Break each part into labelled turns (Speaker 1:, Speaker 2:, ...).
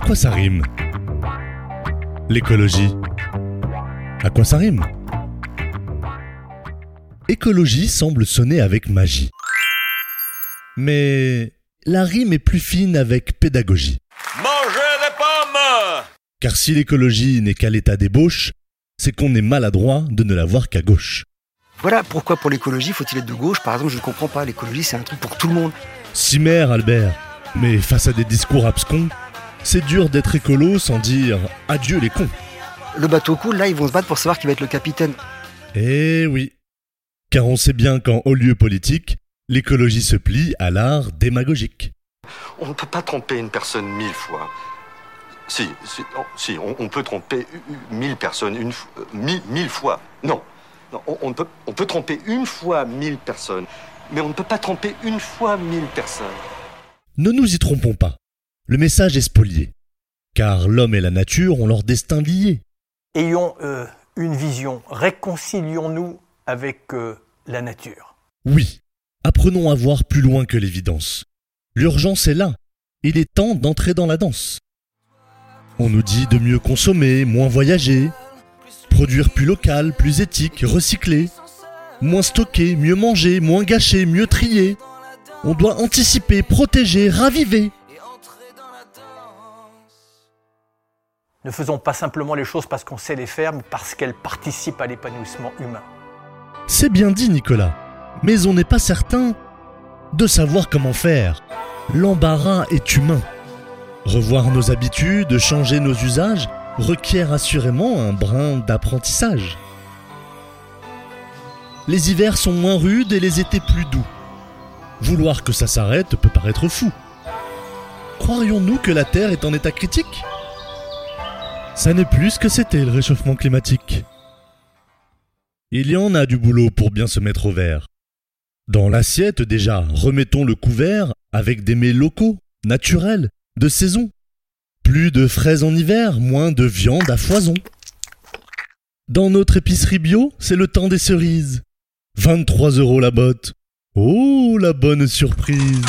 Speaker 1: À quoi ça rime L'écologie. À quoi ça rime Écologie semble sonner avec magie. Mais la rime est plus fine avec pédagogie.
Speaker 2: Mangez des pommes
Speaker 1: Car si l'écologie n'est qu'à l'état d'ébauche, c'est qu'on est maladroit de ne la voir qu'à gauche.
Speaker 3: Voilà pourquoi pour l'écologie faut-il être de gauche? Par exemple, je ne comprends pas. L'écologie, c'est un truc pour tout le monde.
Speaker 1: Cimer, Albert. Mais face à des discours abscons, c'est dur d'être écolo sans dire adieu les cons.
Speaker 3: Le bateau coule, là, ils vont se battre pour savoir qui va être le capitaine.
Speaker 1: Eh oui. Car on sait bien qu'en haut lieu politique, l'écologie se plie à l'art démagogique.
Speaker 4: On ne peut pas tromper une personne mille fois. Si, si, on, on peut tromper mille personnes une euh, mille, mille fois. Non, non on, on peut, on peut tromper une fois mille personnes, mais on ne peut pas tromper une fois mille personnes.
Speaker 1: Ne nous y trompons pas. Le message est spolié. Car l'homme et la nature ont leur destin lié.
Speaker 5: Ayons euh, une vision, réconcilions-nous avec euh, la nature.
Speaker 1: Oui, apprenons à voir plus loin que l'évidence. L'urgence est là. Il est temps d'entrer dans la danse. On nous dit de mieux consommer, moins voyager, produire plus local, plus éthique, recycler, moins stocker, mieux manger, moins gâcher, mieux trier. On doit anticiper, protéger, raviver.
Speaker 5: Ne faisons pas simplement les choses parce qu'on sait les faire, mais parce qu'elles participent à l'épanouissement humain.
Speaker 1: C'est bien dit, Nicolas. Mais on n'est pas certain de savoir comment faire. L'embarras est humain. Revoir nos habitudes, changer nos usages, requiert assurément un brin d'apprentissage. Les hivers sont moins rudes et les étés plus doux. Vouloir que ça s'arrête peut paraître fou. Croirions-nous que la Terre est en état critique? Ça n'est plus ce que c'était le réchauffement climatique. Il y en a du boulot pour bien se mettre au vert. Dans l'assiette déjà, remettons le couvert avec des mets locaux, naturels, de saison. Plus de fraises en hiver, moins de viande à foison. Dans notre épicerie bio, c'est le temps des cerises. 23 euros la botte. Oh, la bonne surprise.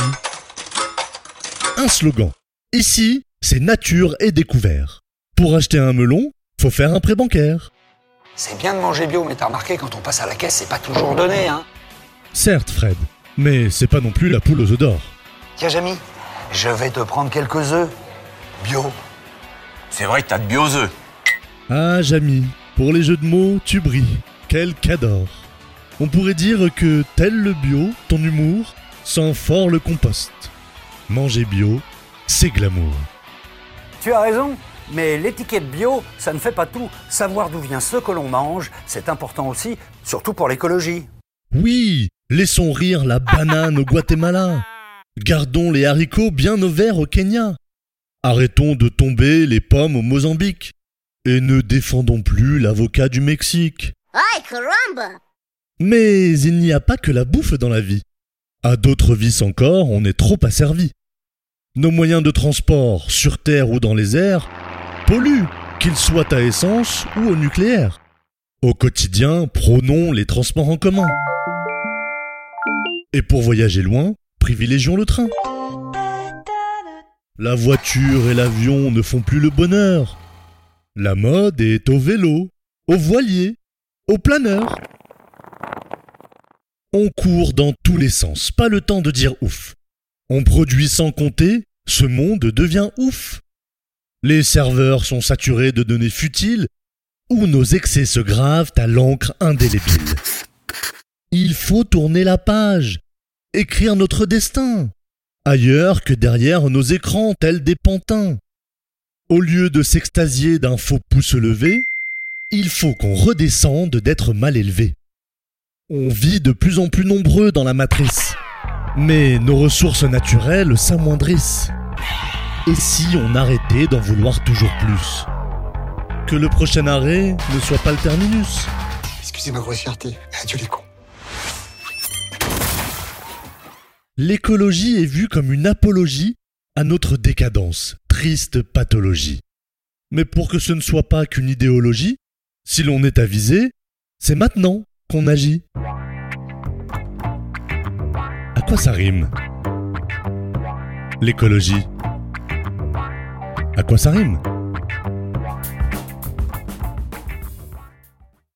Speaker 1: Un slogan. Ici, c'est nature et découvert. Pour acheter un melon, faut faire un prêt bancaire.
Speaker 3: C'est bien de manger bio, mais t'as remarqué, quand on passe à la caisse, c'est pas toujours donné, hein.
Speaker 1: Certes, Fred, mais c'est pas non plus la poule aux œufs d'or.
Speaker 3: Tiens, Jamy, je vais te prendre quelques œufs. Bio.
Speaker 2: C'est vrai que t'as de bioseux.
Speaker 1: Ah, Jamy, pour les jeux de mots, tu brilles. Quel cador. On pourrait dire que, tel le bio, ton humour sent fort le compost. Manger bio, c'est glamour.
Speaker 6: Tu as raison, mais l'étiquette bio, ça ne fait pas tout. Savoir d'où vient ce que l'on mange, c'est important aussi, surtout pour l'écologie.
Speaker 1: Oui, laissons rire la banane au Guatemala. Gardons les haricots bien au vert au Kenya. Arrêtons de tomber les pommes au Mozambique. Et ne défendons plus l'avocat du Mexique.
Speaker 7: Ay, caramba!
Speaker 1: Mais il n'y a pas que la bouffe dans la vie. À d'autres vices encore, on est trop asservi. Nos moyens de transport, sur terre ou dans les airs, polluent, qu'ils soient à essence ou au nucléaire. Au quotidien, prônons les transports en commun. Et pour voyager loin, privilégions le train. La voiture et l'avion ne font plus le bonheur. La mode est au vélo, au voilier, au planeur. On court dans tous les sens, pas le temps de dire ouf. On produit sans compter, ce monde devient ouf. Les serveurs sont saturés de données futiles, ou nos excès se gravent à l'encre indélébile. Il faut tourner la page, écrire notre destin, ailleurs que derrière nos écrans tels des pantins. Au lieu de s'extasier d'un faux pouce levé, il faut qu'on redescende d'être mal élevé. On vit de plus en plus nombreux dans la matrice, mais nos ressources naturelles s'amoindrissent. Et si on arrêtait d'en vouloir toujours plus? Que le prochain arrêt ne soit pas le terminus.
Speaker 3: Excusez ma grossièreté. Adieu les cons.
Speaker 1: L'écologie est vue comme une apologie à notre décadence, triste pathologie. Mais pour que ce ne soit pas qu'une idéologie, si l'on est avisé, c'est maintenant qu'on agit. À quoi ça rime? L'écologie. À quoi ça rime?